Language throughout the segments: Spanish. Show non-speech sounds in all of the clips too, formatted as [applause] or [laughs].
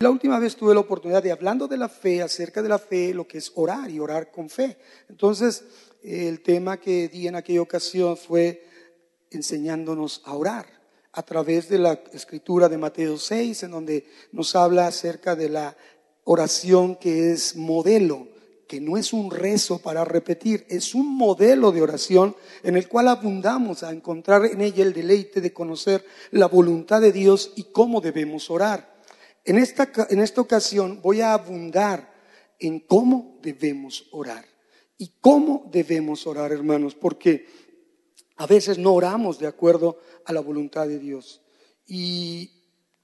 La última vez tuve la oportunidad de, hablando de la fe, acerca de la fe, lo que es orar y orar con fe. Entonces, el tema que di en aquella ocasión fue enseñándonos a orar a través de la escritura de Mateo 6, en donde nos habla acerca de la oración que es modelo, que no es un rezo para repetir, es un modelo de oración en el cual abundamos a encontrar en ella el deleite de conocer la voluntad de Dios y cómo debemos orar. En esta, en esta ocasión voy a abundar en cómo debemos orar. ¿Y cómo debemos orar, hermanos? Porque a veces no oramos de acuerdo a la voluntad de Dios. Y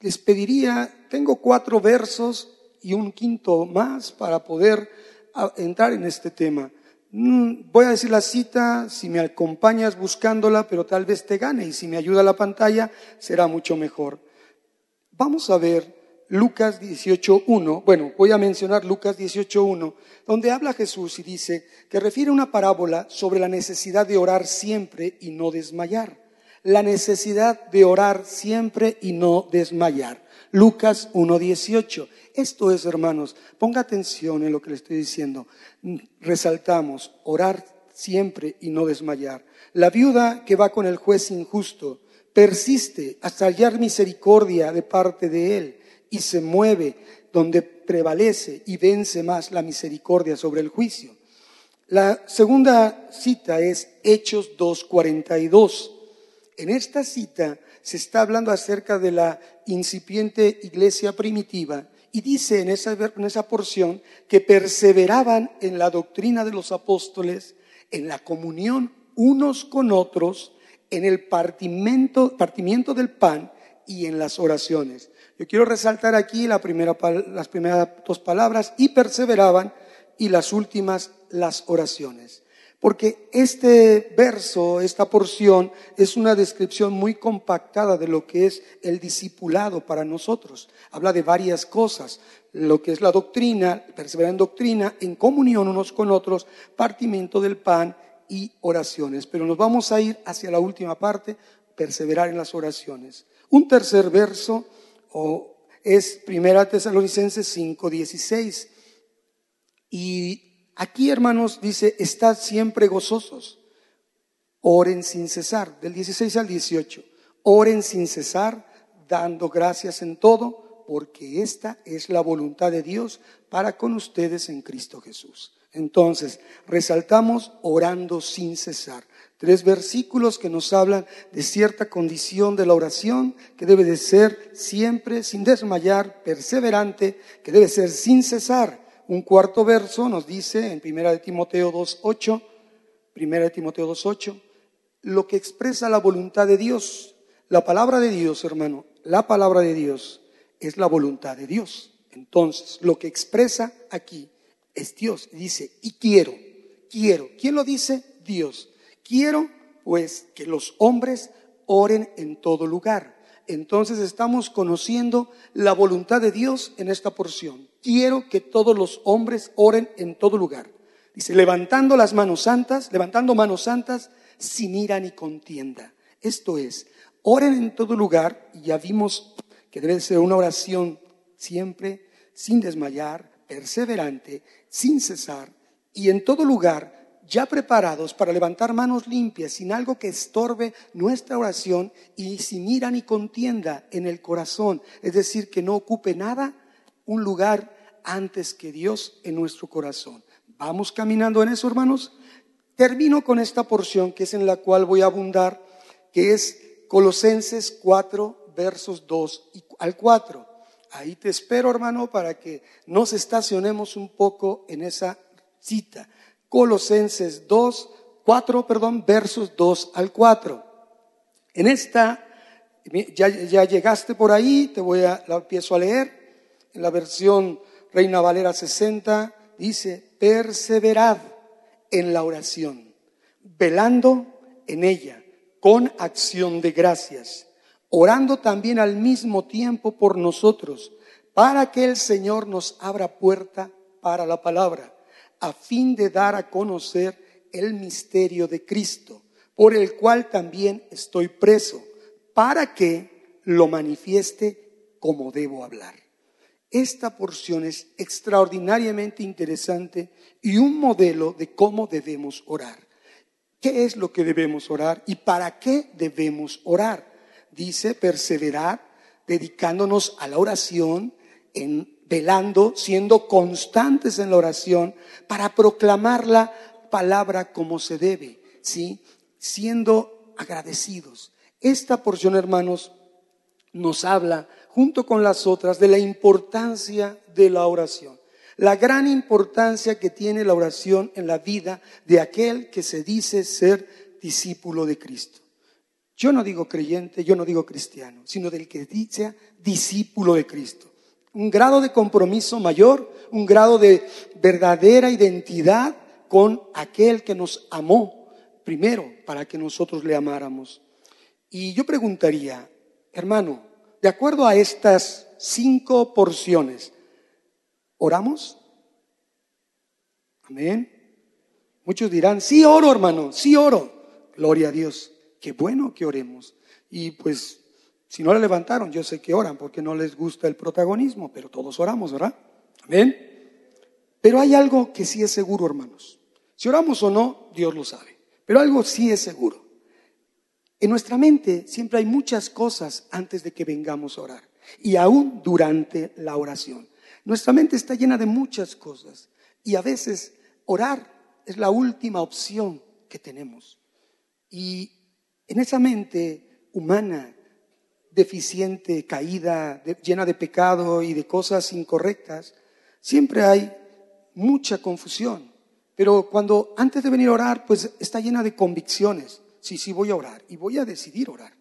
les pediría, tengo cuatro versos y un quinto más para poder entrar en este tema. Mm, voy a decir la cita, si me acompañas buscándola, pero tal vez te gane y si me ayuda la pantalla, será mucho mejor. Vamos a ver Lucas 18.1, bueno, voy a mencionar Lucas 18.1, donde habla Jesús y dice que refiere una parábola sobre la necesidad de orar siempre y no desmayar. La necesidad de orar siempre y no desmayar. Lucas 1.18. Esto es, hermanos, ponga atención en lo que le estoy diciendo. Resaltamos, orar siempre y no desmayar. La viuda que va con el juez injusto persiste hasta hallar misericordia de parte de él y se mueve donde prevalece y vence más la misericordia sobre el juicio. La segunda cita es Hechos 2.42. En esta cita se está hablando acerca de la incipiente iglesia primitiva y dice en esa, en esa porción que perseveraban en la doctrina de los apóstoles, en la comunión unos con otros, en el partimiento, partimiento del pan y en las oraciones. Yo quiero resaltar aquí la primera, las primeras dos palabras, y perseveraban, y las últimas, las oraciones. Porque este verso, esta porción, es una descripción muy compactada de lo que es el discipulado para nosotros. Habla de varias cosas, lo que es la doctrina, perseverar en doctrina, en comunión unos con otros, partimiento del pan y oraciones. Pero nos vamos a ir hacia la última parte, perseverar en las oraciones. Un tercer verso es Primera Tesalonicenses 5, 16. Y aquí, hermanos, dice, estad siempre gozosos, oren sin cesar, del 16 al 18. Oren sin cesar, dando gracias en todo, porque esta es la voluntad de Dios para con ustedes en Cristo Jesús. Entonces, resaltamos orando sin cesar. Tres versículos que nos hablan de cierta condición de la oración que debe de ser siempre sin desmayar, perseverante, que debe ser sin cesar. Un cuarto verso nos dice en Primera de Timoteo 2.8, Primera de Timoteo 2.8, lo que expresa la voluntad de Dios. La palabra de Dios, hermano, la palabra de Dios es la voluntad de Dios. Entonces, lo que expresa aquí es Dios. Dice, y quiero, quiero. ¿Quién lo dice? Dios. Quiero pues que los hombres oren en todo lugar. Entonces estamos conociendo la voluntad de Dios en esta porción. Quiero que todos los hombres oren en todo lugar. Dice, levantando las manos santas, levantando manos santas sin ira ni contienda. Esto es, oren en todo lugar y ya vimos que debe ser una oración siempre sin desmayar, perseverante, sin cesar y en todo lugar ya preparados para levantar manos limpias, sin algo que estorbe nuestra oración y sin ira ni contienda en el corazón. Es decir, que no ocupe nada un lugar antes que Dios en nuestro corazón. Vamos caminando en eso, hermanos. Termino con esta porción que es en la cual voy a abundar, que es Colosenses 4, versos 2 al 4. Ahí te espero, hermano, para que nos estacionemos un poco en esa cita. Colosenses 2, 4, perdón, versos 2 al 4. En esta, ya, ya llegaste por ahí, te voy a, la empiezo a leer. En la versión Reina Valera 60 dice, perseverad en la oración, velando en ella, con acción de gracias, orando también al mismo tiempo por nosotros, para que el Señor nos abra puerta para la palabra a fin de dar a conocer el misterio de Cristo, por el cual también estoy preso, para que lo manifieste como debo hablar. esta porción es extraordinariamente interesante y un modelo de cómo debemos orar. ¿Qué es lo que debemos orar y para qué debemos orar? Dice perseverar, dedicándonos a la oración, en, velando, siendo constantes en la oración para proclamar la palabra como se debe, ¿sí? Siendo agradecidos. Esta porción, hermanos, nos habla, junto con las otras, de la importancia de la oración. La gran importancia que tiene la oración en la vida de aquel que se dice ser discípulo de Cristo. Yo no digo creyente, yo no digo cristiano, sino del que dice discípulo de Cristo. Un grado de compromiso mayor, un grado de verdadera identidad con aquel que nos amó primero para que nosotros le amáramos. Y yo preguntaría, hermano, de acuerdo a estas cinco porciones, ¿oramos? Amén. Muchos dirán, sí oro, hermano, sí oro. Gloria a Dios. Qué bueno que oremos. Y pues, si no la levantaron, yo sé que oran porque no les gusta el protagonismo, pero todos oramos, ¿verdad? Amén. Pero hay algo que sí es seguro, hermanos. Si oramos o no, Dios lo sabe. Pero algo sí es seguro. En nuestra mente siempre hay muchas cosas antes de que vengamos a orar y aún durante la oración. Nuestra mente está llena de muchas cosas y a veces orar es la última opción que tenemos. Y en esa mente humana, deficiente, caída, llena de pecado y de cosas incorrectas, siempre hay mucha confusión. Pero cuando antes de venir a orar, pues está llena de convicciones. Sí, sí voy a orar y voy a decidir orar.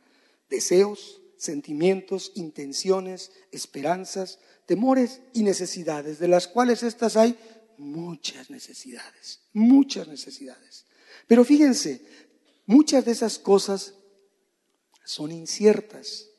Deseos, sentimientos, intenciones, esperanzas, temores y necesidades, de las cuales estas hay muchas necesidades, muchas necesidades. Pero fíjense, muchas de esas cosas son inciertas,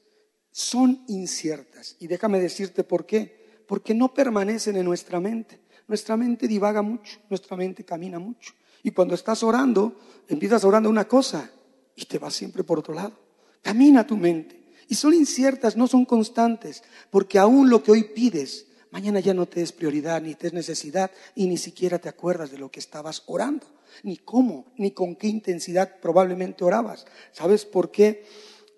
son inciertas. Y déjame decirte por qué, porque no permanecen en nuestra mente. Nuestra mente divaga mucho, nuestra mente camina mucho. Y cuando estás orando, empiezas orando una cosa y te vas siempre por otro lado. Camina tu mente. Y son inciertas, no son constantes, porque aún lo que hoy pides, mañana ya no te es prioridad, ni te es necesidad, y ni siquiera te acuerdas de lo que estabas orando, ni cómo, ni con qué intensidad probablemente orabas. ¿Sabes por qué?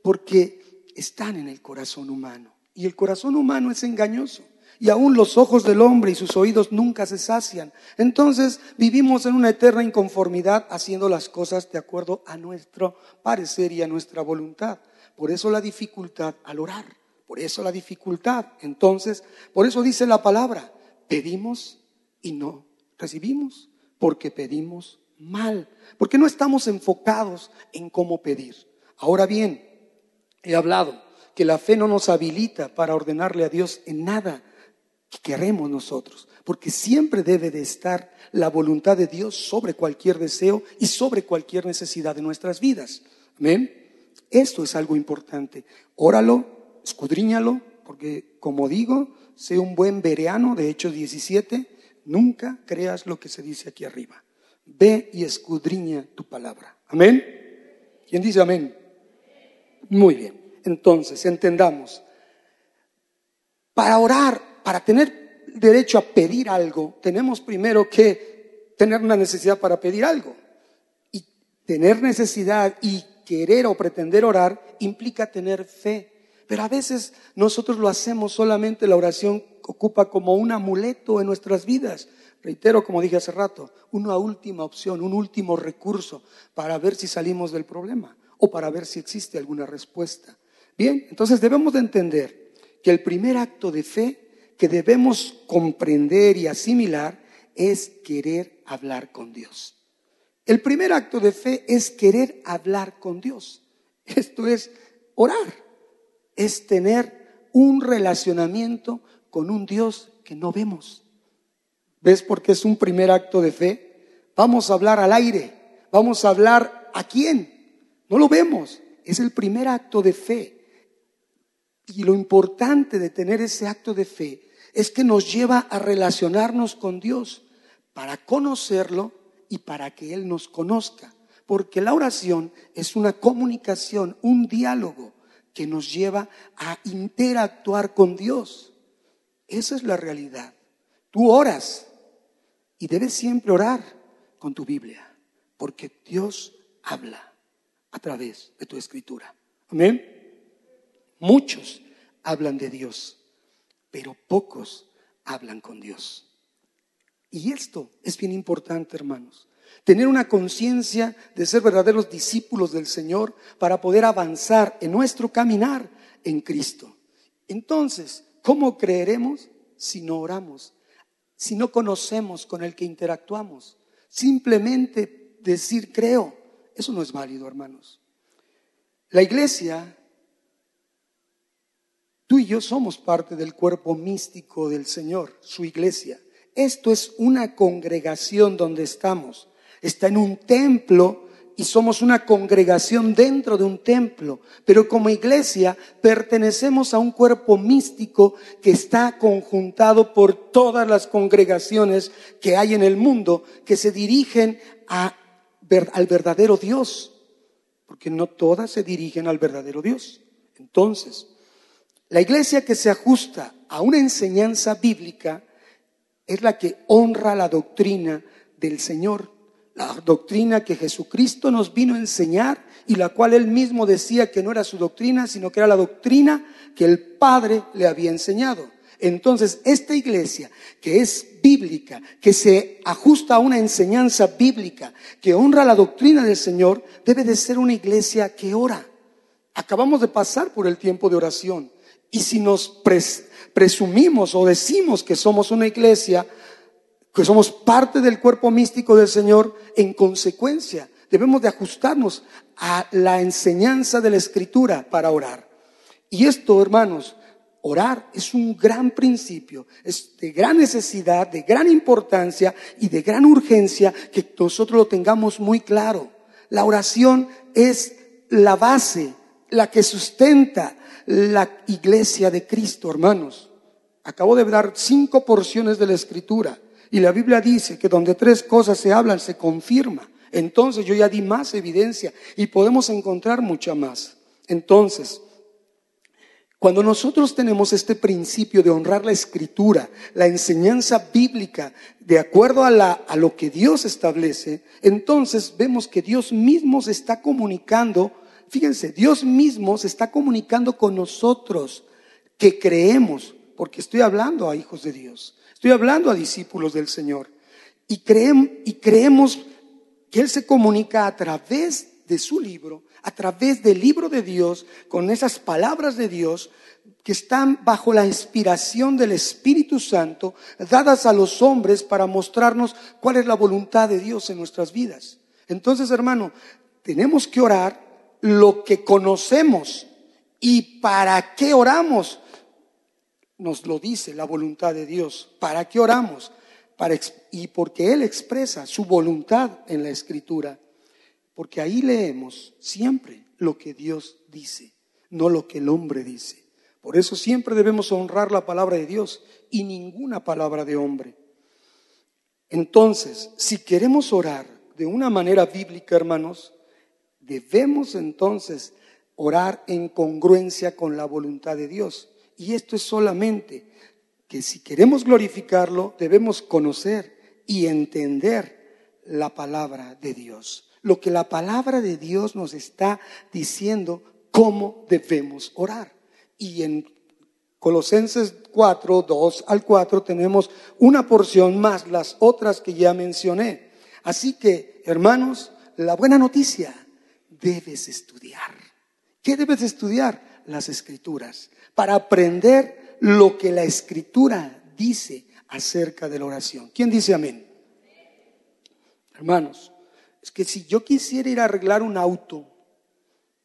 Porque están en el corazón humano. Y el corazón humano es engañoso y aún los ojos del hombre y sus oídos nunca se sacian. Entonces vivimos en una eterna inconformidad haciendo las cosas de acuerdo a nuestro parecer y a nuestra voluntad. Por eso la dificultad al orar, por eso la dificultad. Entonces, por eso dice la palabra, pedimos y no recibimos, porque pedimos mal, porque no estamos enfocados en cómo pedir. Ahora bien, he hablado que la fe no nos habilita para ordenarle a Dios en nada, que queremos nosotros, porque siempre debe de estar la voluntad de Dios sobre cualquier deseo y sobre cualquier necesidad de nuestras vidas. Amén. Esto es algo importante. Óralo, escudriñalo, porque como digo, sé un buen bereano de Hechos 17, nunca creas lo que se dice aquí arriba. Ve y escudriña tu palabra. Amén. ¿Quién dice amén? Muy bien. Entonces, entendamos. Para orar para tener derecho a pedir algo, tenemos primero que tener una necesidad para pedir algo. Y tener necesidad y querer o pretender orar implica tener fe. Pero a veces nosotros lo hacemos solamente, la oración ocupa como un amuleto en nuestras vidas. Reitero, como dije hace rato, una última opción, un último recurso para ver si salimos del problema o para ver si existe alguna respuesta. Bien, entonces debemos de entender que el primer acto de fe que debemos comprender y asimilar es querer hablar con Dios. El primer acto de fe es querer hablar con Dios. Esto es orar, es tener un relacionamiento con un Dios que no vemos. ¿Ves por qué es un primer acto de fe? Vamos a hablar al aire, vamos a hablar a quién. No lo vemos, es el primer acto de fe. Y lo importante de tener ese acto de fe es que nos lleva a relacionarnos con Dios para conocerlo y para que Él nos conozca. Porque la oración es una comunicación, un diálogo que nos lleva a interactuar con Dios. Esa es la realidad. Tú oras y debes siempre orar con tu Biblia, porque Dios habla a través de tu escritura. Amén. Muchos hablan de Dios, pero pocos hablan con Dios. Y esto es bien importante, hermanos. Tener una conciencia de ser verdaderos discípulos del Señor para poder avanzar en nuestro caminar en Cristo. Entonces, ¿cómo creeremos si no oramos? Si no conocemos con el que interactuamos. Simplemente decir creo, eso no es válido, hermanos. La iglesia, tú y yo somos parte del cuerpo místico del Señor, su iglesia. Esto es una congregación donde estamos. Está en un templo y somos una congregación dentro de un templo, pero como iglesia pertenecemos a un cuerpo místico que está conjuntado por todas las congregaciones que hay en el mundo que se dirigen al verdadero Dios, porque no todas se dirigen al verdadero Dios. Entonces, la iglesia que se ajusta a una enseñanza bíblica es la que honra la doctrina del Señor la doctrina que Jesucristo nos vino a enseñar y la cual él mismo decía que no era su doctrina, sino que era la doctrina que el Padre le había enseñado. Entonces, esta iglesia que es bíblica, que se ajusta a una enseñanza bíblica, que honra la doctrina del Señor, debe de ser una iglesia que ora. Acabamos de pasar por el tiempo de oración. Y si nos presumimos o decimos que somos una iglesia que somos parte del cuerpo místico del Señor, en consecuencia debemos de ajustarnos a la enseñanza de la Escritura para orar. Y esto, hermanos, orar es un gran principio, es de gran necesidad, de gran importancia y de gran urgencia que nosotros lo tengamos muy claro. La oración es la base, la que sustenta la iglesia de Cristo, hermanos. Acabo de dar cinco porciones de la Escritura. Y la Biblia dice que donde tres cosas se hablan, se confirma. Entonces yo ya di más evidencia y podemos encontrar mucha más. Entonces, cuando nosotros tenemos este principio de honrar la escritura, la enseñanza bíblica, de acuerdo a, a lo que Dios establece, entonces vemos que Dios mismo se está comunicando, fíjense, Dios mismo se está comunicando con nosotros que creemos, porque estoy hablando a hijos de Dios. Estoy hablando a discípulos del Señor. Y, y creemos que Él se comunica a través de su libro, a través del libro de Dios, con esas palabras de Dios que están bajo la inspiración del Espíritu Santo, dadas a los hombres para mostrarnos cuál es la voluntad de Dios en nuestras vidas. Entonces, hermano, tenemos que orar lo que conocemos. ¿Y para qué oramos? nos lo dice la voluntad de Dios. ¿Para qué oramos? Para, y porque Él expresa su voluntad en la escritura. Porque ahí leemos siempre lo que Dios dice, no lo que el hombre dice. Por eso siempre debemos honrar la palabra de Dios y ninguna palabra de hombre. Entonces, si queremos orar de una manera bíblica, hermanos, debemos entonces orar en congruencia con la voluntad de Dios. Y esto es solamente que si queremos glorificarlo, debemos conocer y entender la palabra de Dios. Lo que la palabra de Dios nos está diciendo, cómo debemos orar. Y en Colosenses 4, 2 al 4 tenemos una porción más las otras que ya mencioné. Así que, hermanos, la buena noticia, debes estudiar. ¿Qué debes estudiar? Las escrituras para aprender lo que la escritura dice acerca de la oración. ¿Quién dice amén? Hermanos, es que si yo quisiera ir a arreglar un auto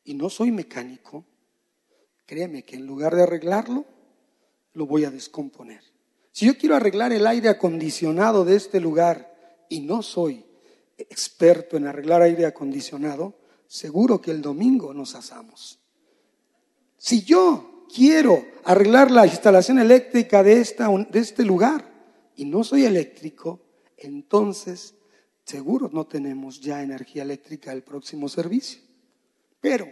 y no soy mecánico, créeme que en lugar de arreglarlo, lo voy a descomponer. Si yo quiero arreglar el aire acondicionado de este lugar y no soy experto en arreglar aire acondicionado, seguro que el domingo nos asamos. Si yo quiero arreglar la instalación eléctrica de, esta, de este lugar y no soy eléctrico, entonces seguro no tenemos ya energía eléctrica el próximo servicio. Pero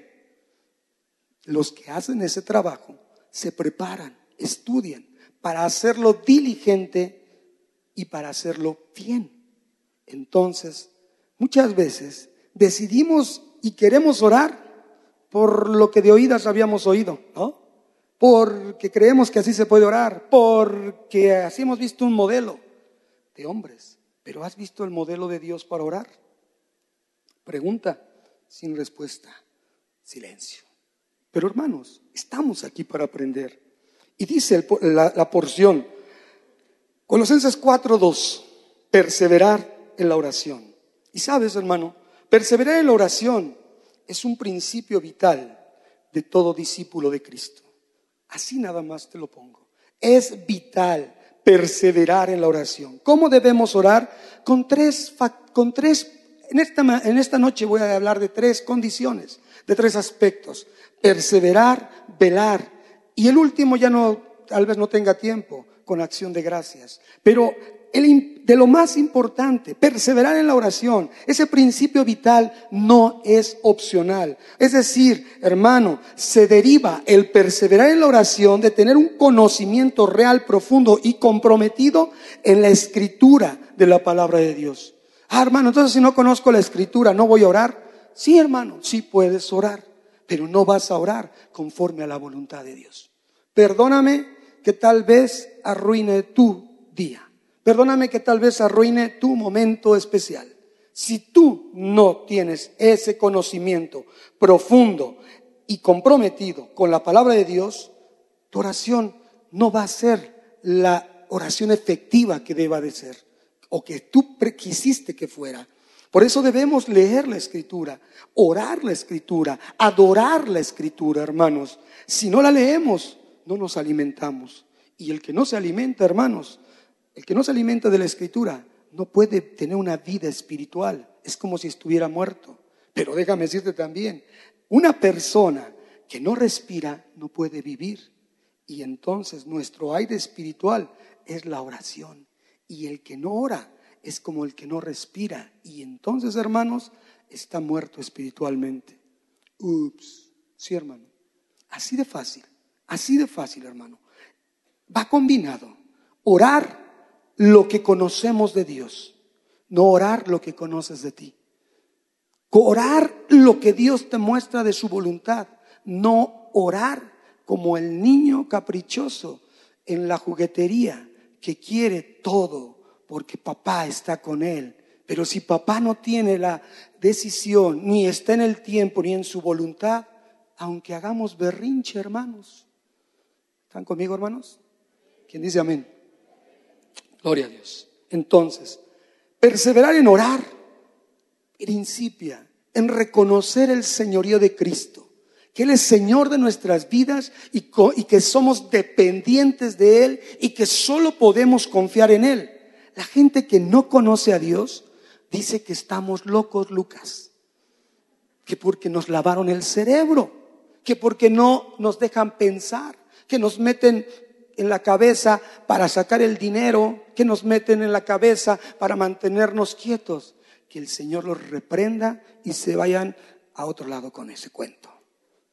los que hacen ese trabajo se preparan, estudian para hacerlo diligente y para hacerlo bien. Entonces, muchas veces decidimos y queremos orar por lo que de oídas habíamos oído, ¿no? Porque creemos que así se puede orar, porque así hemos visto un modelo de hombres. Pero ¿has visto el modelo de Dios para orar? Pregunta sin respuesta. Silencio. Pero hermanos, estamos aquí para aprender. Y dice la, porción, Colosenses 4.2, perseverar en la oración. Y sabes, hermano, perseverar en la oración es un principio vital de todo discípulo de Cristo. Así nada más te lo pongo. Es vital perseverar en la oración. ¿Cómo debemos orar? Con tres, con tres en esta, en esta noche voy a hablar de tres condiciones, de tres aspectos. Perseverar, velar. Y el último ya no, tal vez no tenga tiempo, con acción de gracias. Pero de lo más importante, perseverar en la oración, ese principio vital no es opcional. Es decir, hermano, se deriva el perseverar en la oración de tener un conocimiento real, profundo y comprometido en la escritura de la palabra de Dios. Ah, hermano, entonces si no conozco la escritura, ¿no voy a orar? Sí, hermano, sí puedes orar, pero no vas a orar conforme a la voluntad de Dios. Perdóname que tal vez arruine tu día. Perdóname que tal vez arruine tu momento especial. Si tú no tienes ese conocimiento profundo y comprometido con la palabra de Dios, tu oración no va a ser la oración efectiva que deba de ser o que tú quisiste que fuera. Por eso debemos leer la escritura, orar la escritura, adorar la escritura, hermanos. Si no la leemos, no nos alimentamos. Y el que no se alimenta, hermanos, el que no se alimenta de la escritura, no puede tener una vida espiritual. Es como si estuviera muerto. Pero déjame decirte también, una persona que no respira no puede vivir. Y entonces nuestro aire espiritual es la oración. Y el que no ora es como el que no respira. Y entonces, hermanos, está muerto espiritualmente. Ups, sí, hermano. Así de fácil, así de fácil, hermano. Va combinado. Orar lo que conocemos de Dios, no orar lo que conoces de ti. Orar lo que Dios te muestra de su voluntad, no orar como el niño caprichoso en la juguetería que quiere todo porque papá está con él. Pero si papá no tiene la decisión, ni está en el tiempo, ni en su voluntad, aunque hagamos berrinche, hermanos. ¿Están conmigo, hermanos? ¿Quién dice amén? Gloria a Dios. Entonces, perseverar en orar principia en reconocer el señorío de Cristo que Él es Señor de nuestras vidas y, que somos dependientes de Él y que solo podemos confiar en Él. La gente que no conoce a Dios dice que estamos locos, Lucas, que porque nos lavaron el cerebro, que porque no nos dejan pensar, que nos meten en la cabeza para sacar el dinero, que nos meten en la cabeza para mantenernos quietos. Que el Señor los reprenda y se vayan a otro lado con ese cuento.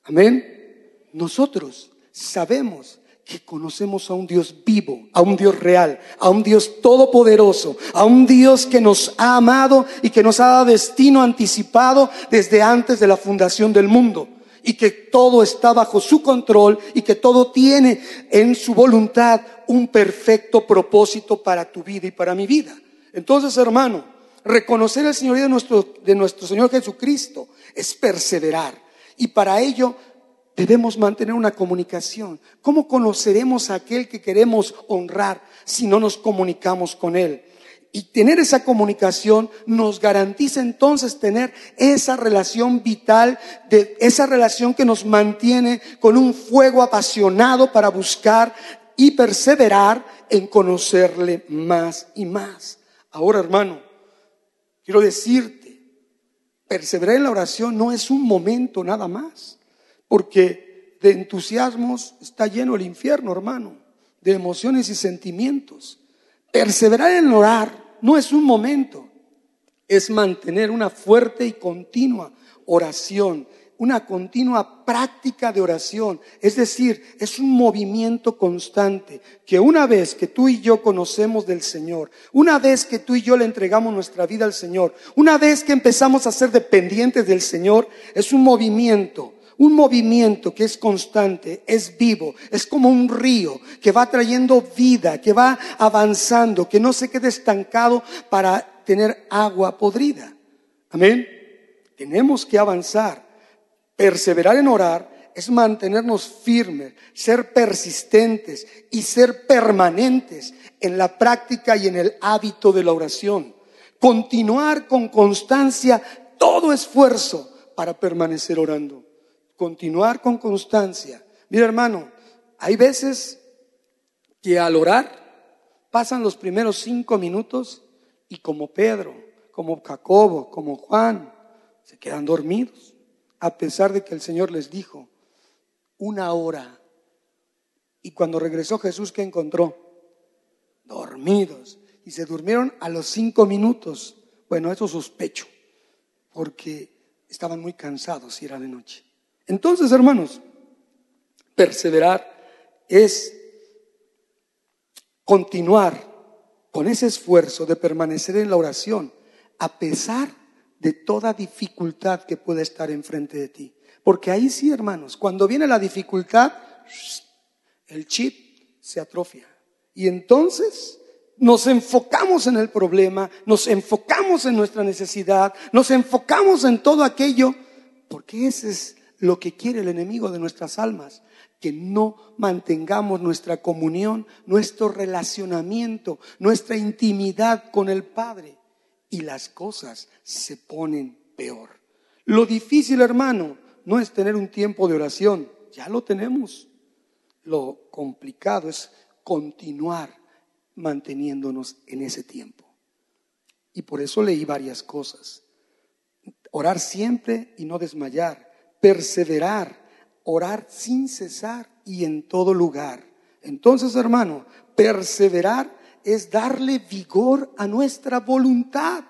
Amén. Nosotros sabemos que conocemos a un Dios vivo, a un Dios real, a un Dios todopoderoso, a un Dios que nos ha amado y que nos ha dado destino anticipado desde antes de la fundación del mundo y que todo está bajo su control y que todo tiene en su voluntad un perfecto propósito para tu vida y para mi vida. Entonces, hermano, reconocer el Señorío de nuestro, de nuestro Señor Jesucristo es perseverar y para ello debemos mantener una comunicación. ¿Cómo conoceremos a aquel que queremos honrar si no nos comunicamos con él? Y tener esa comunicación nos garantiza entonces tener esa relación vital, de esa relación que nos mantiene con un fuego apasionado para buscar y perseverar en conocerle más y más. Ahora, hermano, quiero decirte Perseverar en la oración no es un momento nada más, porque de entusiasmos está lleno el infierno, hermano, de emociones y sentimientos. Perseverar en orar no es un momento, es mantener una fuerte y continua oración una continua práctica de oración. Es decir, es un movimiento constante que una vez que tú y yo conocemos del Señor, una vez que tú y yo le entregamos nuestra vida al Señor, una vez que empezamos a ser dependientes del Señor, es un movimiento. Un movimiento que es constante, es vivo, es como un río que va trayendo vida, que va avanzando, que no se quede estancado para tener agua podrida. Amén. Tenemos que avanzar. Perseverar en orar es mantenernos firmes, ser persistentes y ser permanentes en la práctica y en el hábito de la oración. Continuar con constancia todo esfuerzo para permanecer orando. Continuar con constancia. Mira hermano, hay veces que al orar pasan los primeros cinco minutos y como Pedro, como Jacobo, como Juan, se quedan dormidos a pesar de que el Señor les dijo una hora. Y cuando regresó Jesús, ¿qué encontró? Dormidos. Y se durmieron a los cinco minutos. Bueno, eso sospecho, porque estaban muy cansados y era de noche. Entonces, hermanos, perseverar es continuar con ese esfuerzo de permanecer en la oración, a pesar de toda dificultad que pueda estar enfrente de ti. Porque ahí sí, hermanos, cuando viene la dificultad, el chip se atrofia. Y entonces nos enfocamos en el problema, nos enfocamos en nuestra necesidad, nos enfocamos en todo aquello, porque ese es lo que quiere el enemigo de nuestras almas, que no mantengamos nuestra comunión, nuestro relacionamiento, nuestra intimidad con el Padre y las cosas se ponen peor. Lo difícil, hermano, no es tener un tiempo de oración, ya lo tenemos. Lo complicado es continuar manteniéndonos en ese tiempo. Y por eso leí varias cosas. Orar siempre y no desmayar, perseverar, orar sin cesar y en todo lugar. Entonces, hermano, perseverar es darle vigor a nuestra voluntad,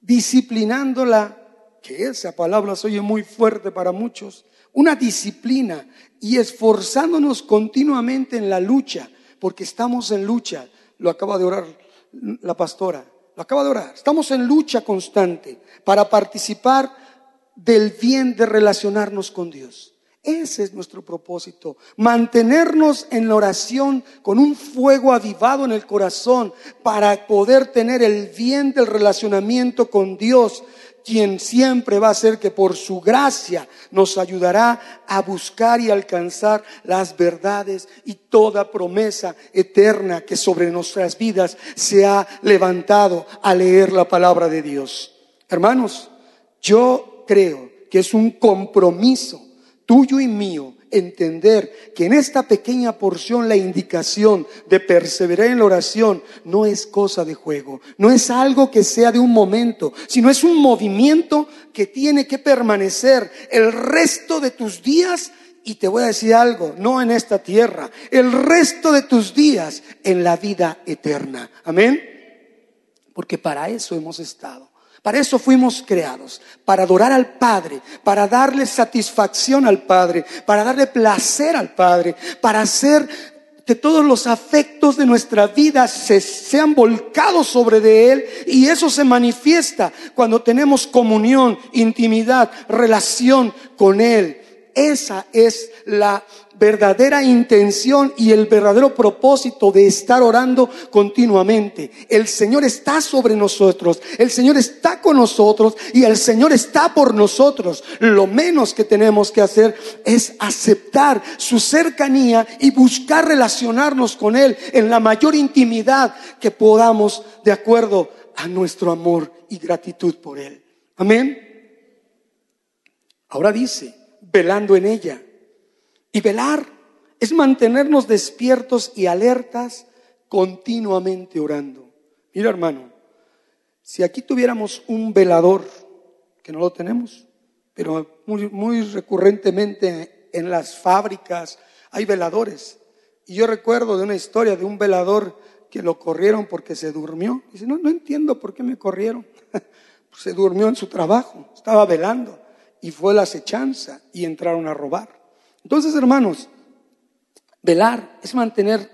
disciplinándola, que esa palabra se oye muy fuerte para muchos, una disciplina y esforzándonos continuamente en la lucha, porque estamos en lucha, lo acaba de orar la pastora, lo acaba de orar, estamos en lucha constante para participar del bien de relacionarnos con Dios. Ese es nuestro propósito, mantenernos en la oración con un fuego avivado en el corazón para poder tener el bien del relacionamiento con Dios, quien siempre va a ser que por su gracia nos ayudará a buscar y alcanzar las verdades y toda promesa eterna que sobre nuestras vidas se ha levantado a leer la palabra de Dios. Hermanos, yo creo que es un compromiso tuyo y mío entender que en esta pequeña porción la indicación de perseverar en la oración no es cosa de juego, no es algo que sea de un momento, sino es un movimiento que tiene que permanecer el resto de tus días y te voy a decir algo, no en esta tierra, el resto de tus días en la vida eterna. Amén. Porque para eso hemos estado. Para eso fuimos creados, para adorar al Padre, para darle satisfacción al Padre, para darle placer al Padre, para hacer que todos los afectos de nuestra vida se sean volcados sobre de Él y eso se manifiesta cuando tenemos comunión, intimidad, relación con Él. Esa es la verdadera intención y el verdadero propósito de estar orando continuamente. El Señor está sobre nosotros, el Señor está con nosotros y el Señor está por nosotros. Lo menos que tenemos que hacer es aceptar su cercanía y buscar relacionarnos con Él en la mayor intimidad que podamos de acuerdo a nuestro amor y gratitud por Él. Amén. Ahora dice, velando en ella y velar es mantenernos despiertos y alertas continuamente orando. Mira hermano, si aquí tuviéramos un velador, que no lo tenemos, pero muy, muy recurrentemente en las fábricas hay veladores. Y yo recuerdo de una historia de un velador que lo corrieron porque se durmió. Dice, no, no entiendo por qué me corrieron. [laughs] se durmió en su trabajo, estaba velando y fue la acechanza y entraron a robar. Entonces, hermanos, velar es mantener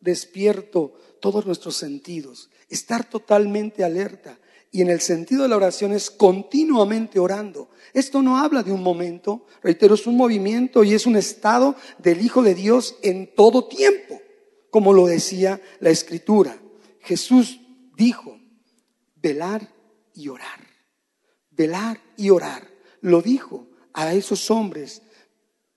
despierto todos nuestros sentidos, estar totalmente alerta. Y en el sentido de la oración es continuamente orando. Esto no habla de un momento, reitero, es un movimiento y es un estado del Hijo de Dios en todo tiempo, como lo decía la Escritura. Jesús dijo, velar y orar, velar y orar. Lo dijo a esos hombres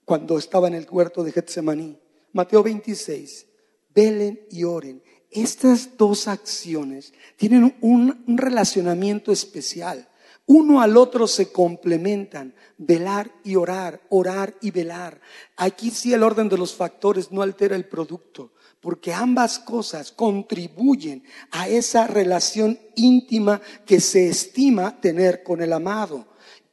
cuando estaba en el huerto de Getsemaní. Mateo 26, velen y oren. Estas dos acciones tienen un, un relacionamiento especial. Uno al otro se complementan, velar y orar, orar y velar. Aquí sí el orden de los factores no altera el producto, porque ambas cosas contribuyen a esa relación íntima que se estima tener con el amado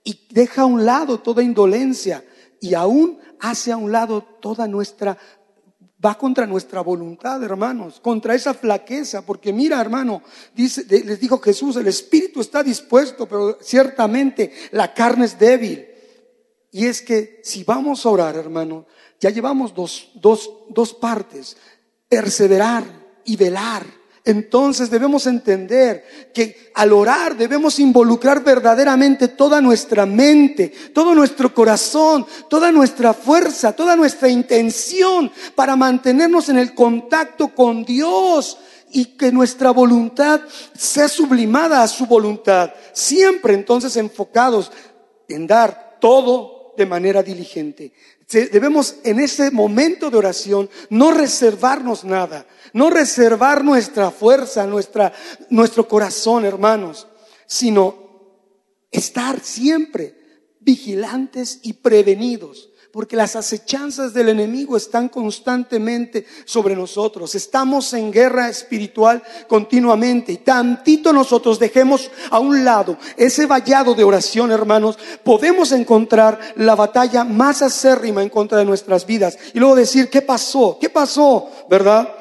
y deja a un lado toda indolencia y aún hace a un lado toda nuestra va contra nuestra voluntad, hermanos, contra esa flaqueza, porque mira, hermano, dice, les dijo Jesús, el espíritu está dispuesto, pero ciertamente la carne es débil. Y es que si vamos a orar, hermano, ya llevamos dos, dos, dos partes, perseverar y velar. Entonces debemos entender que al orar debemos involucrar verdaderamente toda nuestra mente, todo nuestro corazón, toda nuestra fuerza, toda nuestra intención para mantenernos en el contacto con Dios y que nuestra voluntad sea sublimada a su voluntad. Siempre entonces enfocados en dar todo de manera diligente. Debemos en ese momento de oración no reservarnos nada, no reservar nuestra fuerza, nuestra, nuestro corazón, hermanos, sino estar siempre vigilantes y prevenidos porque las acechanzas del enemigo están constantemente sobre nosotros. Estamos en guerra espiritual continuamente y tantito nosotros dejemos a un lado ese vallado de oración, hermanos, podemos encontrar la batalla más acérrima en contra de nuestras vidas y luego decir, ¿qué pasó? ¿Qué pasó? ¿Verdad?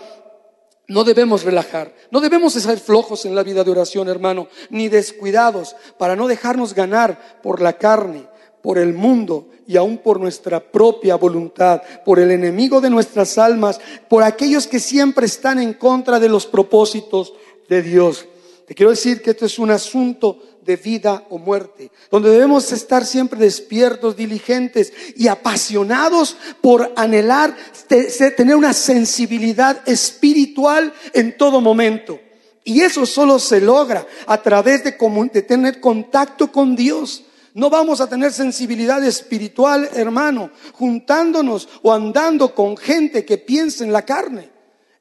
No debemos relajar, no debemos ser flojos en la vida de oración, hermano, ni descuidados para no dejarnos ganar por la carne, por el mundo y aún por nuestra propia voluntad, por el enemigo de nuestras almas, por aquellos que siempre están en contra de los propósitos de Dios. Te quiero decir que esto es un asunto de vida o muerte, donde debemos estar siempre despiertos, diligentes y apasionados por anhelar tener una sensibilidad espiritual en todo momento. Y eso solo se logra a través de, de tener contacto con Dios. No vamos a tener sensibilidad espiritual, hermano, juntándonos o andando con gente que piensa en la carne.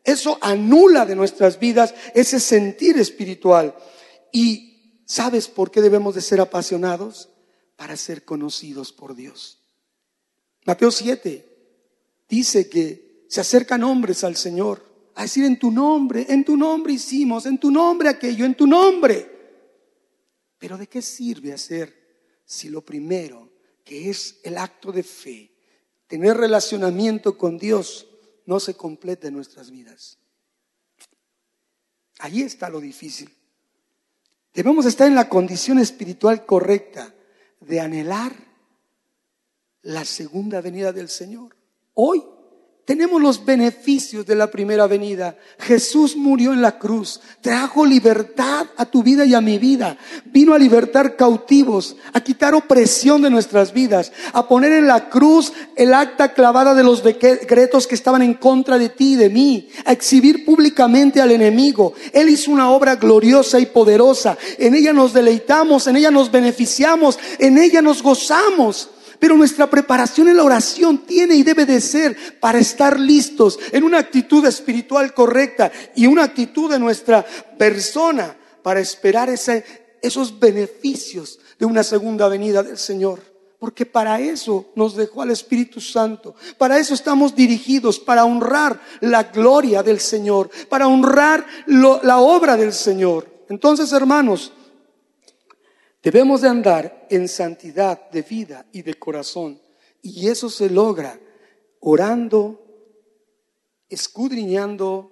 Eso anula de nuestras vidas ese sentir espiritual. Y ¿sabes por qué debemos de ser apasionados? Para ser conocidos por Dios. Mateo 7 dice que se acercan hombres al Señor a decir en tu nombre, en tu nombre hicimos, en tu nombre aquello, en tu nombre. Pero ¿de qué sirve hacer si lo primero, que es el acto de fe, tener relacionamiento con Dios, no se completa en nuestras vidas? Ahí está lo difícil. Debemos estar en la condición espiritual correcta de anhelar la segunda venida del Señor. Hoy tenemos los beneficios de la primera venida. Jesús murió en la cruz, trajo libertad a tu vida y a mi vida. Vino a libertar cautivos, a quitar opresión de nuestras vidas, a poner en la cruz el acta clavada de los decretos que estaban en contra de ti y de mí, a exhibir públicamente al enemigo. Él hizo una obra gloriosa y poderosa. En ella nos deleitamos, en ella nos beneficiamos, en ella nos gozamos. Pero nuestra preparación en la oración tiene y debe de ser para estar listos en una actitud espiritual correcta y una actitud de nuestra persona para esperar esos beneficios de una segunda venida del Señor. Porque para eso nos dejó al Espíritu Santo. Para eso estamos dirigidos, para honrar la gloria del Señor, para honrar la obra del Señor. Entonces, hermanos, Debemos de andar en santidad de vida y de corazón. Y eso se logra orando, escudriñando,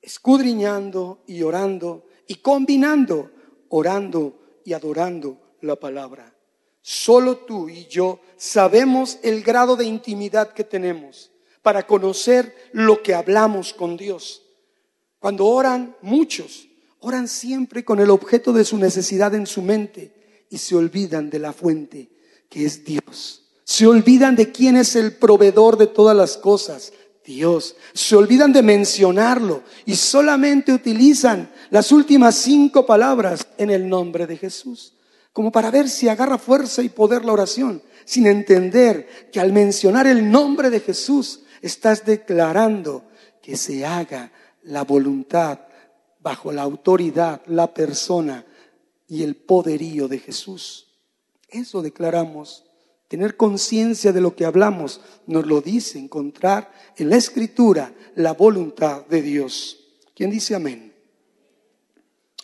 escudriñando y orando y combinando, orando y adorando la palabra. Solo tú y yo sabemos el grado de intimidad que tenemos para conocer lo que hablamos con Dios. Cuando oran muchos, oran siempre con el objeto de su necesidad en su mente y se olvidan de la fuente que es Dios. Se olvidan de quién es el proveedor de todas las cosas, Dios. Se olvidan de mencionarlo y solamente utilizan las últimas cinco palabras en el nombre de Jesús, como para ver si agarra fuerza y poder la oración, sin entender que al mencionar el nombre de Jesús estás declarando que se haga la voluntad bajo la autoridad, la persona y el poderío de Jesús. Eso declaramos. Tener conciencia de lo que hablamos nos lo dice encontrar en la escritura la voluntad de Dios. ¿Quién dice amén?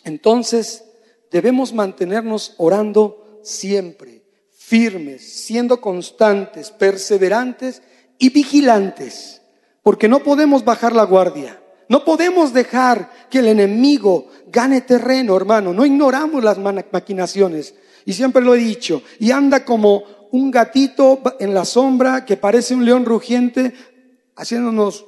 Entonces debemos mantenernos orando siempre, firmes, siendo constantes, perseverantes y vigilantes, porque no podemos bajar la guardia. No podemos dejar que el enemigo gane terreno, hermano. No ignoramos las maquinaciones. Y siempre lo he dicho. Y anda como un gatito en la sombra que parece un león rugiente haciéndonos,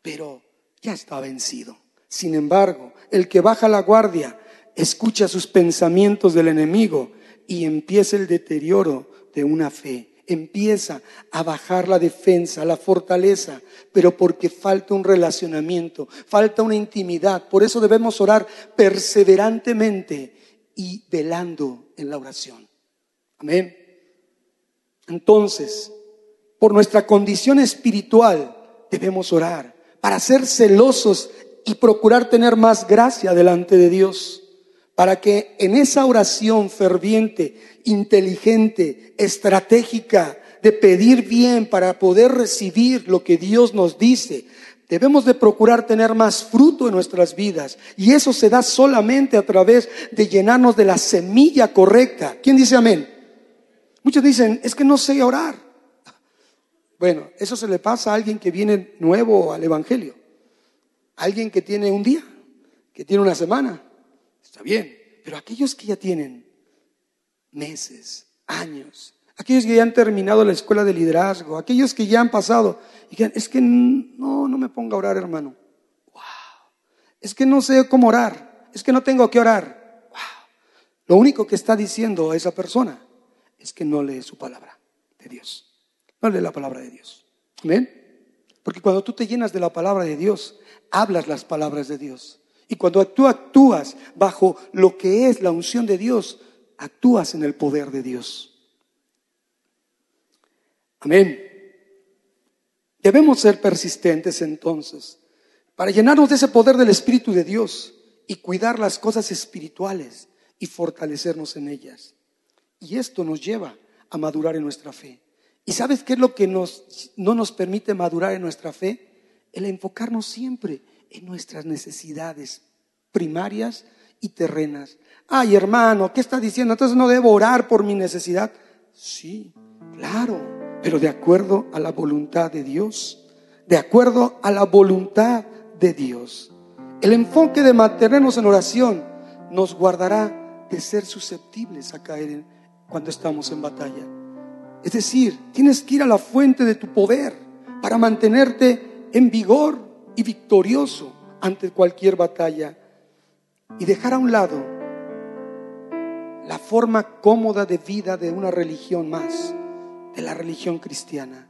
pero ya está vencido. Sin embargo, el que baja la guardia escucha sus pensamientos del enemigo y empieza el deterioro de una fe empieza a bajar la defensa, la fortaleza, pero porque falta un relacionamiento, falta una intimidad. Por eso debemos orar perseverantemente y velando en la oración. Amén. Entonces, por nuestra condición espiritual debemos orar para ser celosos y procurar tener más gracia delante de Dios, para que en esa oración ferviente inteligente, estratégica, de pedir bien para poder recibir lo que Dios nos dice. Debemos de procurar tener más fruto en nuestras vidas y eso se da solamente a través de llenarnos de la semilla correcta. ¿Quién dice amén? Muchos dicen, es que no sé orar. Bueno, eso se le pasa a alguien que viene nuevo al Evangelio. Alguien que tiene un día, que tiene una semana. Está bien, pero aquellos que ya tienen meses, años. Aquellos que ya han terminado la escuela de liderazgo, aquellos que ya han pasado y que es que no, no me ponga a orar, hermano. Wow. Es que no sé cómo orar, es que no tengo que orar. Wow. Lo único que está diciendo a esa persona es que no lee su palabra de Dios. No lee la palabra de Dios. Amén. Porque cuando tú te llenas de la palabra de Dios, hablas las palabras de Dios. Y cuando tú actúas bajo lo que es la unción de Dios, actúas en el poder de Dios. Amén. Debemos ser persistentes entonces para llenarnos de ese poder del Espíritu de Dios y cuidar las cosas espirituales y fortalecernos en ellas. Y esto nos lleva a madurar en nuestra fe. ¿Y sabes qué es lo que no nos permite madurar en nuestra fe? El enfocarnos siempre en nuestras necesidades primarias y terrenas. Ay, hermano, ¿qué está diciendo? Entonces no debo orar por mi necesidad. Sí, claro, pero de acuerdo a la voluntad de Dios. De acuerdo a la voluntad de Dios. El enfoque de mantenernos en oración nos guardará de ser susceptibles a caer cuando estamos en batalla. Es decir, tienes que ir a la fuente de tu poder para mantenerte en vigor y victorioso ante cualquier batalla y dejar a un lado la forma cómoda de vida de una religión más, de la religión cristiana,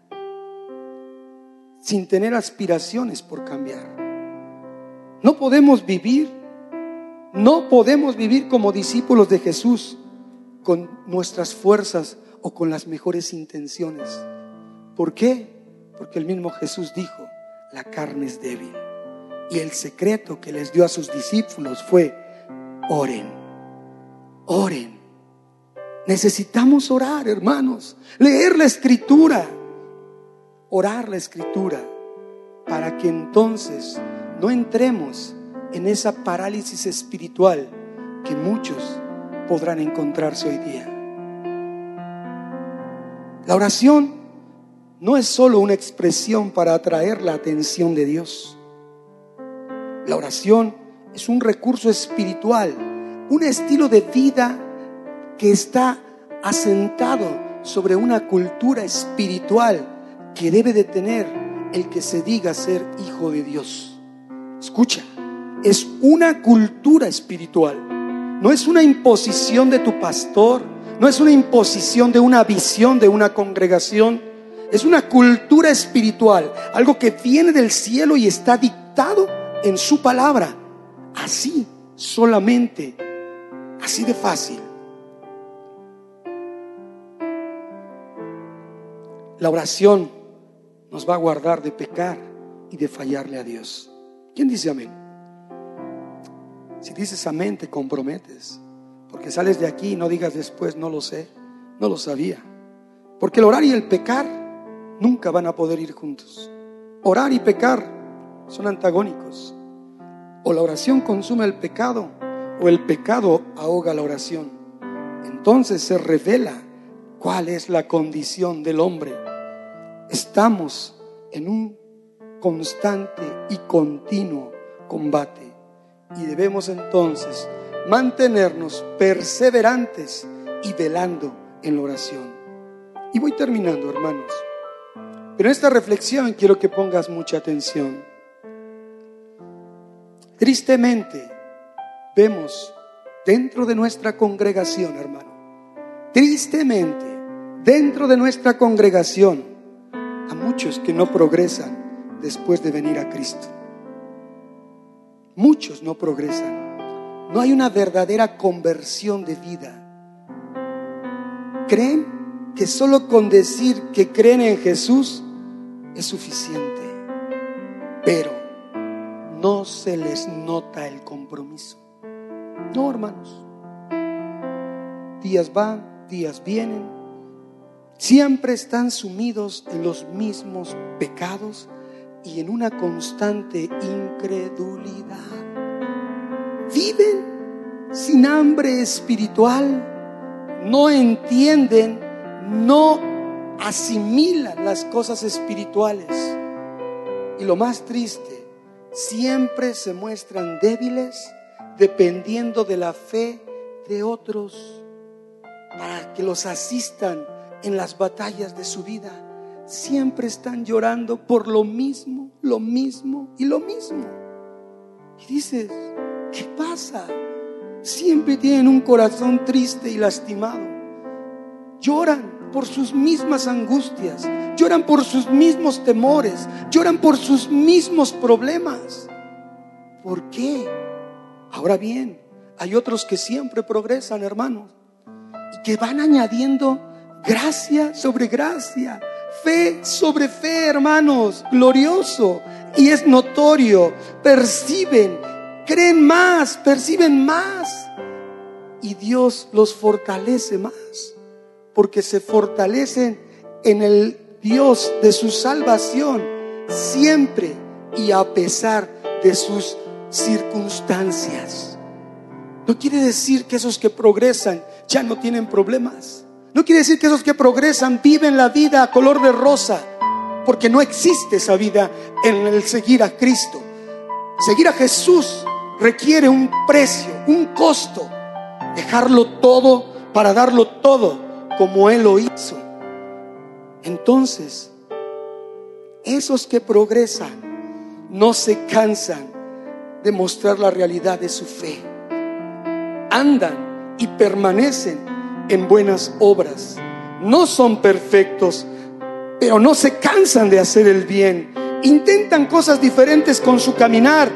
sin tener aspiraciones por cambiar. No podemos vivir, no podemos vivir como discípulos de Jesús con nuestras fuerzas o con las mejores intenciones. ¿Por qué? Porque el mismo Jesús dijo, la carne es débil. Y el secreto que les dio a sus discípulos fue, oren, oren. Necesitamos orar, hermanos, leer la escritura, orar la escritura, para que entonces no entremos en esa parálisis espiritual que muchos podrán encontrarse hoy día. La oración no es solo una expresión para atraer la atención de Dios. La oración es un recurso espiritual, un estilo de vida que está asentado sobre una cultura espiritual que debe de tener el que se diga ser hijo de Dios. Escucha, es una cultura espiritual, no es una imposición de tu pastor, no es una imposición de una visión de una congregación, es una cultura espiritual, algo que viene del cielo y está dictado en su palabra. Así, solamente, así de fácil. La oración nos va a guardar de pecar y de fallarle a Dios. ¿Quién dice amén? Si dices amén, te comprometes. Porque sales de aquí y no digas después, no lo sé, no lo sabía. Porque el orar y el pecar nunca van a poder ir juntos. Orar y pecar son antagónicos. O la oración consume el pecado o el pecado ahoga la oración. Entonces se revela cuál es la condición del hombre. Estamos en un constante y continuo combate y debemos entonces mantenernos perseverantes y velando en la oración. Y voy terminando, hermanos. Pero en esta reflexión quiero que pongas mucha atención. Tristemente vemos dentro de nuestra congregación, hermano, tristemente dentro de nuestra congregación a muchos que no progresan después de venir a Cristo. Muchos no progresan no hay una verdadera conversión de vida. Creen que solo con decir que creen en Jesús es suficiente, pero no se les nota el compromiso. No, hermanos. Días van, días vienen. Siempre están sumidos en los mismos pecados y en una constante incredulidad viven sin hambre espiritual, no entienden, no asimilan las cosas espirituales. Y lo más triste, siempre se muestran débiles dependiendo de la fe de otros para que los asistan en las batallas de su vida. Siempre están llorando por lo mismo, lo mismo y lo mismo. Y dices, ¿Qué pasa? Siempre tienen un corazón triste y lastimado. Lloran por sus mismas angustias, lloran por sus mismos temores, lloran por sus mismos problemas. ¿Por qué? Ahora bien, hay otros que siempre progresan, hermanos, y que van añadiendo gracia sobre gracia, fe sobre fe, hermanos, glorioso. Y es notorio, perciben creen más, perciben más. Y Dios los fortalece más, porque se fortalecen en el Dios de su salvación siempre y a pesar de sus circunstancias. No quiere decir que esos que progresan ya no tienen problemas. No quiere decir que esos que progresan viven la vida a color de rosa, porque no existe esa vida en el seguir a Cristo. Seguir a Jesús requiere un precio, un costo. Dejarlo todo para darlo todo como Él lo hizo. Entonces, esos que progresan no se cansan de mostrar la realidad de su fe. Andan y permanecen en buenas obras. No son perfectos, pero no se cansan de hacer el bien. Intentan cosas diferentes con su caminar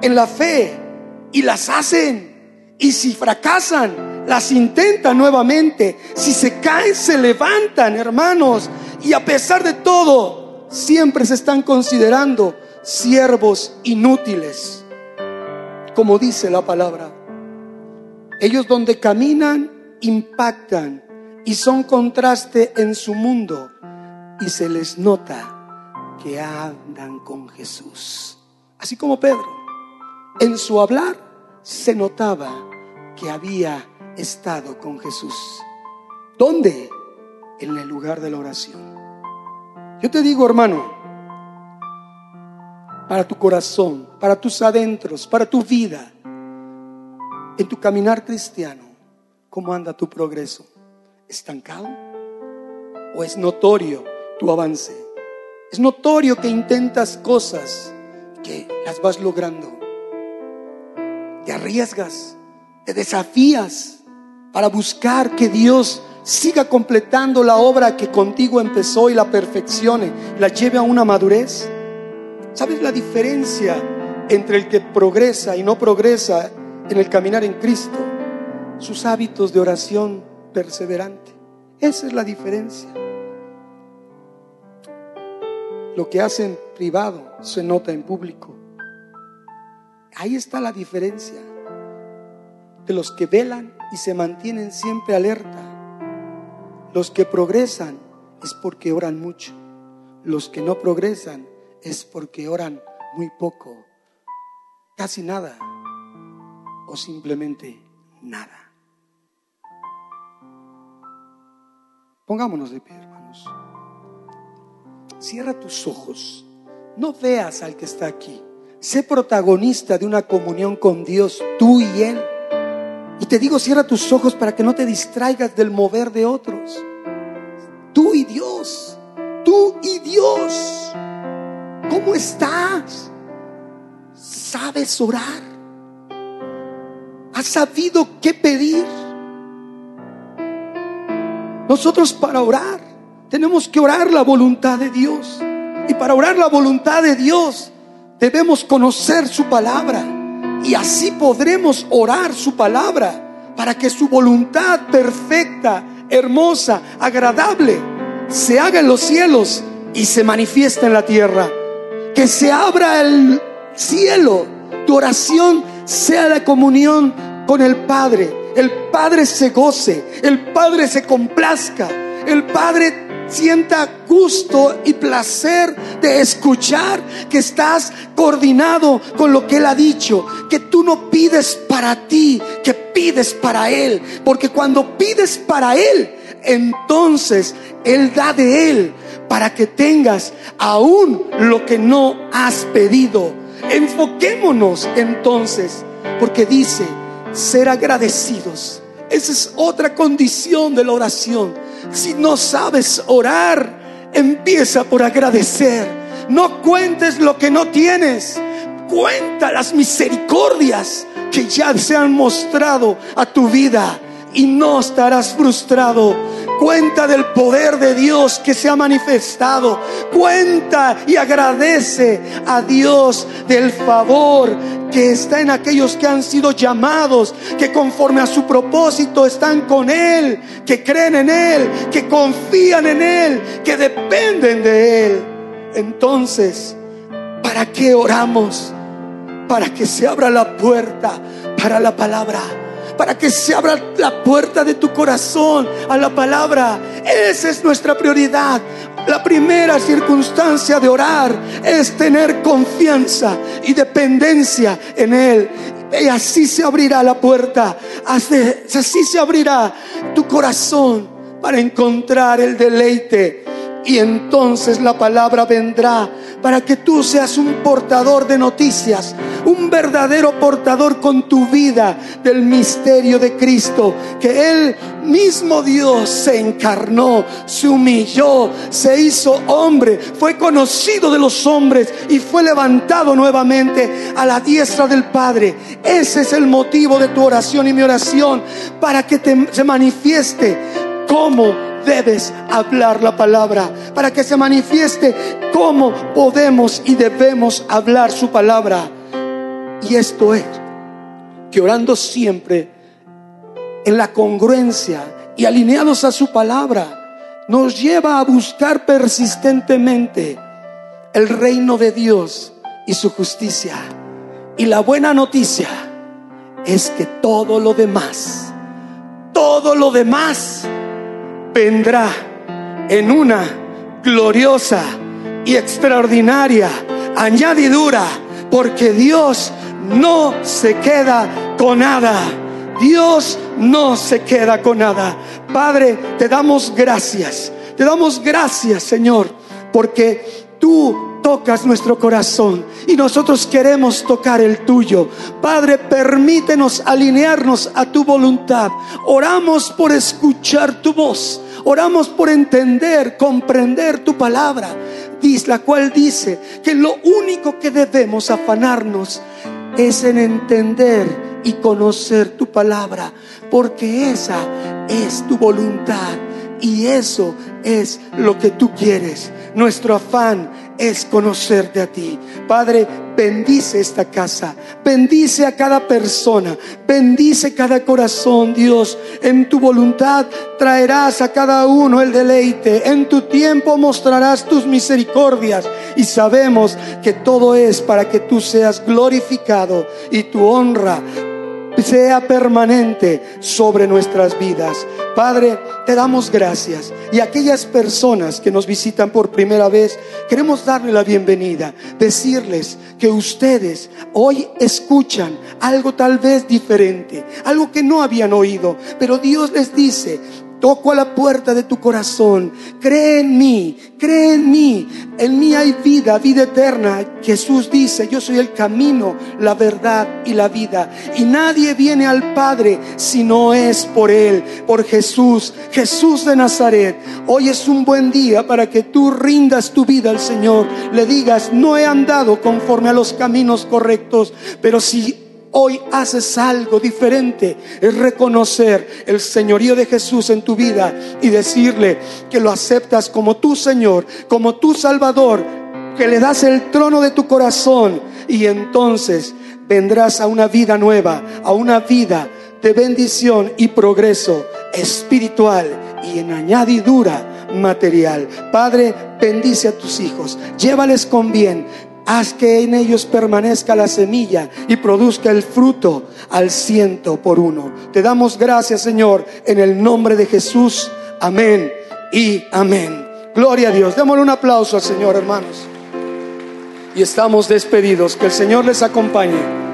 en la fe y las hacen. Y si fracasan, las intentan nuevamente. Si se caen, se levantan, hermanos. Y a pesar de todo, siempre se están considerando siervos inútiles. Como dice la palabra. Ellos donde caminan, impactan y son contraste en su mundo. Y se les nota que andan con Jesús. Así como Pedro. En su hablar se notaba que había estado con Jesús. ¿Dónde? En el lugar de la oración. Yo te digo, hermano, para tu corazón, para tus adentros, para tu vida, en tu caminar cristiano, ¿cómo anda tu progreso? estancado? ¿O es notorio tu avance? Es notorio que intentas cosas que las vas logrando. Te arriesgas, te desafías para buscar que Dios siga completando la obra que contigo empezó y la perfeccione, la lleve a una madurez. ¿Sabes la diferencia entre el que progresa y no progresa en el caminar en Cristo? Sus hábitos de oración perseverante. Esa es la diferencia. Lo que hace en privado se nota en público. Ahí está la diferencia de los que velan y se mantienen siempre alerta los que progresan es porque oran mucho. Los que no progresan es porque oran muy poco, casi nada o simplemente nada. Pongámonos de pie, hermanos. Cierra tus ojos. No veas al que está aquí. Sé protagonista de una comunión con Dios, tú y Él. Y te digo, cierra tus ojos para que no te distraigas del mover de otros. Tú y Dios, tú y Dios. ¿Cómo estás? ¿Sabes orar? ¿Has sabido qué pedir? Nosotros para orar tenemos que orar la voluntad de Dios. Y para orar la voluntad de Dios debemos conocer su palabra. Y así podremos orar su palabra para que su voluntad perfecta, hermosa, agradable, se haga en los cielos y se manifiesta en la tierra. Que se abra el cielo. Tu oración sea la comunión con el Padre. El Padre se goce, el Padre se complazca, el Padre sienta gusto y placer de escuchar que estás coordinado con lo que Él ha dicho, que tú no pides para ti, que pides para Él, porque cuando pides para Él, entonces Él da de Él para que tengas aún lo que no has pedido. Enfoquémonos entonces, porque dice, ser agradecidos. Esa es otra condición de la oración si no sabes orar, empieza por agradecer. No cuentes lo que no tienes. Cuenta las misericordias que ya se han mostrado a tu vida y no estarás frustrado. Cuenta del poder de Dios que se ha manifestado. Cuenta y agradece a Dios del favor que está en aquellos que han sido llamados, que conforme a su propósito están con Él, que creen en Él, que confían en Él, que dependen de Él. Entonces, ¿para qué oramos? Para que se abra la puerta para la palabra para que se abra la puerta de tu corazón a la palabra. Esa es nuestra prioridad. La primera circunstancia de orar es tener confianza y dependencia en Él. Y así se abrirá la puerta, así se abrirá tu corazón para encontrar el deleite. Y entonces la palabra vendrá para que tú seas un portador de noticias, un verdadero portador con tu vida del misterio de Cristo, que Él mismo Dios se encarnó, se humilló, se hizo hombre, fue conocido de los hombres y fue levantado nuevamente a la diestra del Padre. Ese es el motivo de tu oración y mi oración, para que te, se manifieste como debes hablar la palabra, para que se manifieste cómo podemos y debemos hablar su palabra. Y esto es que orando siempre en la congruencia y alineados a su palabra, nos lleva a buscar persistentemente el reino de Dios y su justicia. Y la buena noticia es que todo lo demás, todo lo demás vendrá en una gloriosa y extraordinaria añadidura, porque Dios no se queda con nada. Dios no se queda con nada. Padre, te damos gracias. Te damos gracias, Señor, porque tú tocas nuestro corazón y nosotros queremos tocar el tuyo. Padre, permítenos alinearnos a tu voluntad. Oramos por escuchar tu voz. Oramos por entender, comprender tu palabra, la cual dice que lo único que debemos afanarnos es en entender y conocer tu palabra, porque esa es tu voluntad y eso es lo que tú quieres. Nuestro afán es conocerte a ti. Padre, bendice esta casa, bendice a cada persona, bendice cada corazón, Dios. En tu voluntad traerás a cada uno el deleite, en tu tiempo mostrarás tus misericordias y sabemos que todo es para que tú seas glorificado y tu honra sea permanente sobre nuestras vidas. Padre, te damos gracias. Y aquellas personas que nos visitan por primera vez, queremos darle la bienvenida, decirles que ustedes hoy escuchan algo tal vez diferente, algo que no habían oído, pero Dios les dice, Toco a la puerta de tu corazón. Cree en mí, cree en mí. En mí hay vida, vida eterna. Jesús dice, yo soy el camino, la verdad y la vida. Y nadie viene al Padre si no es por Él, por Jesús, Jesús de Nazaret. Hoy es un buen día para que tú rindas tu vida al Señor. Le digas, no he andado conforme a los caminos correctos, pero si hoy haces algo diferente, es reconocer el señorío de Jesús en tu vida y decirle que lo aceptas como tu Señor, como tu Salvador, que le das el trono de tu corazón y entonces vendrás a una vida nueva, a una vida de bendición y progreso espiritual y en añadidura material. Padre, bendice a tus hijos, llévales con bien, Haz que en ellos permanezca la semilla y produzca el fruto al ciento por uno. Te damos gracias, Señor, en el nombre de Jesús. Amén y amén. Gloria a Dios. Démosle un aplauso al Señor, hermanos. Y estamos despedidos. Que el Señor les acompañe.